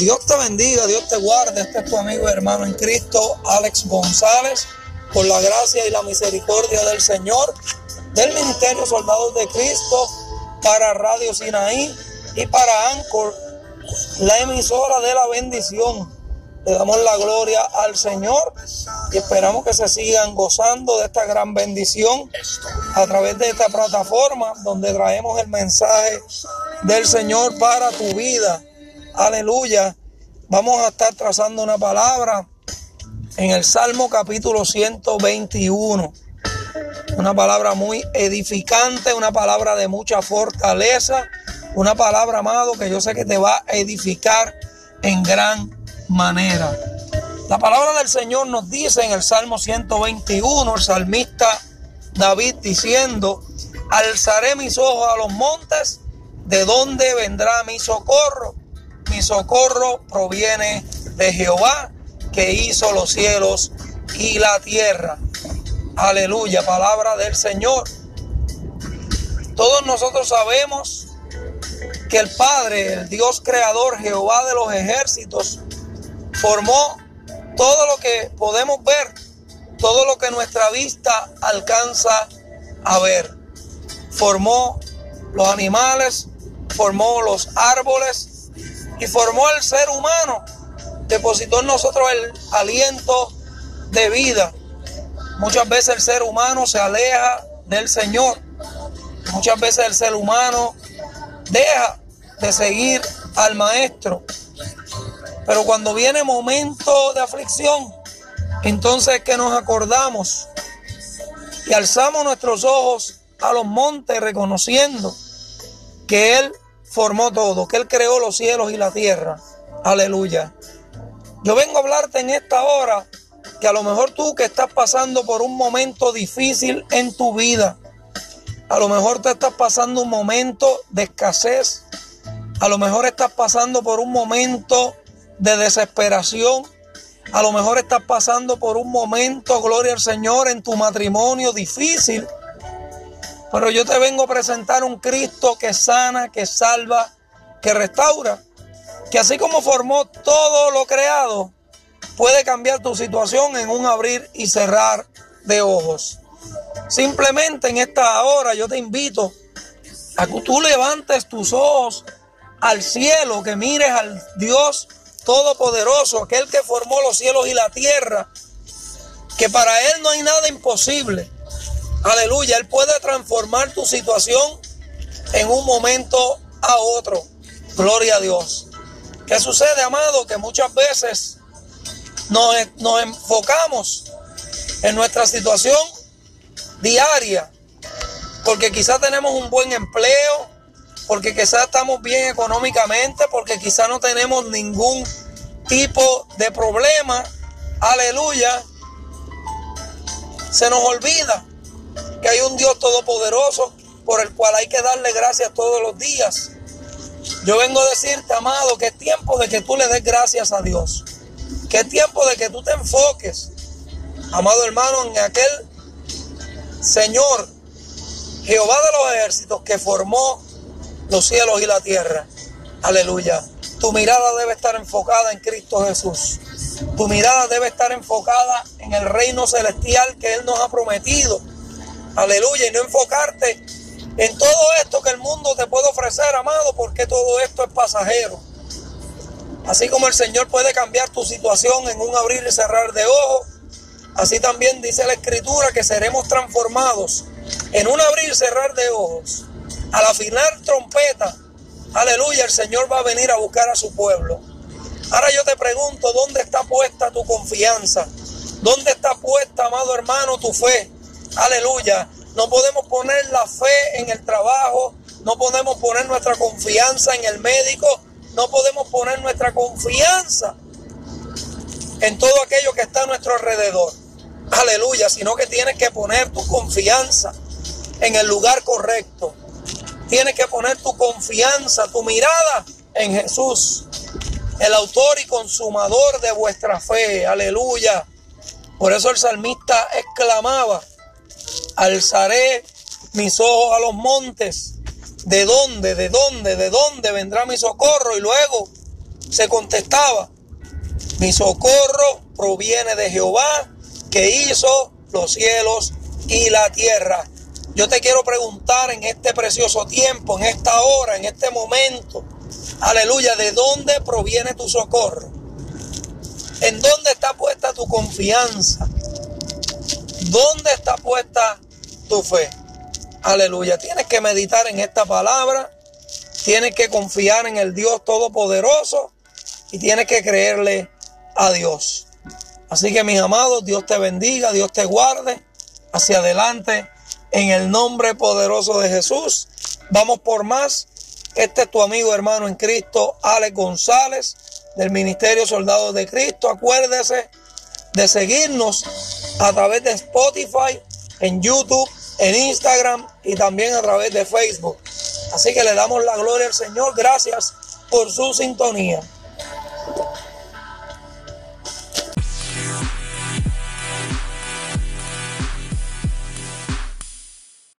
Dios te bendiga, Dios te guarde. Este es tu amigo y hermano en Cristo, Alex González, por la gracia y la misericordia del Señor, del Ministerio Soldados de Cristo, para Radio Sinaí y para Anchor, la emisora de la bendición. Le damos la gloria al Señor y esperamos que se sigan gozando de esta gran bendición a través de esta plataforma donde traemos el mensaje del Señor para tu vida. Aleluya. Vamos a estar trazando una palabra en el Salmo capítulo 121. Una palabra muy edificante, una palabra de mucha fortaleza, una palabra, amado, que yo sé que te va a edificar en gran manera. La palabra del Señor nos dice en el Salmo 121, el salmista David diciendo, alzaré mis ojos a los montes, ¿de dónde vendrá mi socorro? Mi socorro proviene de Jehová, que hizo los cielos y la tierra. Aleluya, palabra del Señor. Todos nosotros sabemos que el Padre, el Dios creador, Jehová de los ejércitos, formó todo lo que podemos ver, todo lo que nuestra vista alcanza a ver. Formó los animales, formó los árboles y formó el ser humano. Depositó en nosotros el aliento de vida. Muchas veces el ser humano se aleja del Señor. Muchas veces el ser humano deja de seguir al Maestro. Pero cuando viene momento de aflicción, entonces es que nos acordamos y alzamos nuestros ojos a los montes reconociendo que Él formó todo, que Él creó los cielos y la tierra. Aleluya. Yo vengo a hablarte en esta hora que a lo mejor tú que estás pasando por un momento difícil en tu vida, a lo mejor te estás pasando un momento de escasez, a lo mejor estás pasando por un momento de desesperación. A lo mejor estás pasando por un momento, gloria al Señor, en tu matrimonio difícil. Pero yo te vengo a presentar un Cristo que sana, que salva, que restaura. Que así como formó todo lo creado, puede cambiar tu situación en un abrir y cerrar de ojos. Simplemente en esta hora yo te invito a que tú levantes tus ojos al cielo, que mires al Dios Todopoderoso, aquel que formó los cielos y la tierra, que para Él no hay nada imposible. Aleluya, Él puede transformar tu situación en un momento a otro. Gloria a Dios. ¿Qué sucede, amado? Que muchas veces nos, nos enfocamos en nuestra situación diaria, porque quizás tenemos un buen empleo, porque quizás estamos bien económicamente, porque quizás no tenemos ningún tipo de problema. Aleluya. Se nos olvida que hay un Dios todopoderoso por el cual hay que darle gracias todos los días. Yo vengo a decirte, amado, que es tiempo de que tú le des gracias a Dios. Que es tiempo de que tú te enfoques, amado hermano, en aquel Señor, Jehová de los ejércitos, que formó los cielos y la tierra. Aleluya. Tu mirada debe estar enfocada en Cristo Jesús. Tu mirada debe estar enfocada en el reino celestial que Él nos ha prometido. Aleluya. Y no enfocarte en todo esto que el mundo te puede ofrecer, amado, porque todo esto es pasajero. Así como el Señor puede cambiar tu situación en un abrir y cerrar de ojos, así también dice la Escritura que seremos transformados en un abrir y cerrar de ojos al afinar trompeta, aleluya, el Señor va a venir a buscar a su pueblo. Ahora yo te pregunto, ¿dónde está puesta tu confianza? ¿Dónde está puesta, amado hermano, tu fe? Aleluya. No podemos poner la fe en el trabajo, no podemos poner nuestra confianza en el médico, no podemos poner nuestra confianza en todo aquello que está a nuestro alrededor. Aleluya, sino que tienes que poner tu confianza en el lugar correcto. Tienes que poner tu confianza, tu mirada en Jesús, el autor y consumador de vuestra fe. Aleluya. Por eso el salmista exclamaba, alzaré mis ojos a los montes. ¿De dónde? ¿De dónde? ¿De dónde vendrá mi socorro? Y luego se contestaba, mi socorro proviene de Jehová que hizo los cielos y la tierra. Yo te quiero preguntar en este precioso tiempo, en esta hora, en este momento, aleluya, ¿de dónde proviene tu socorro? ¿En dónde está puesta tu confianza? ¿Dónde está puesta tu fe? Aleluya. Tienes que meditar en esta palabra. Tienes que confiar en el Dios Todopoderoso. Y tienes que creerle a Dios. Así que mis amados, Dios te bendiga, Dios te guarde. Hacia adelante en el nombre poderoso de Jesús. Vamos por más. Este es tu amigo hermano en Cristo, Alex González, del Ministerio Soldados de Cristo. Acuérdese de seguirnos a través de Spotify, en YouTube, en Instagram y también a través de Facebook. Así que le damos la gloria al Señor. Gracias por su sintonía.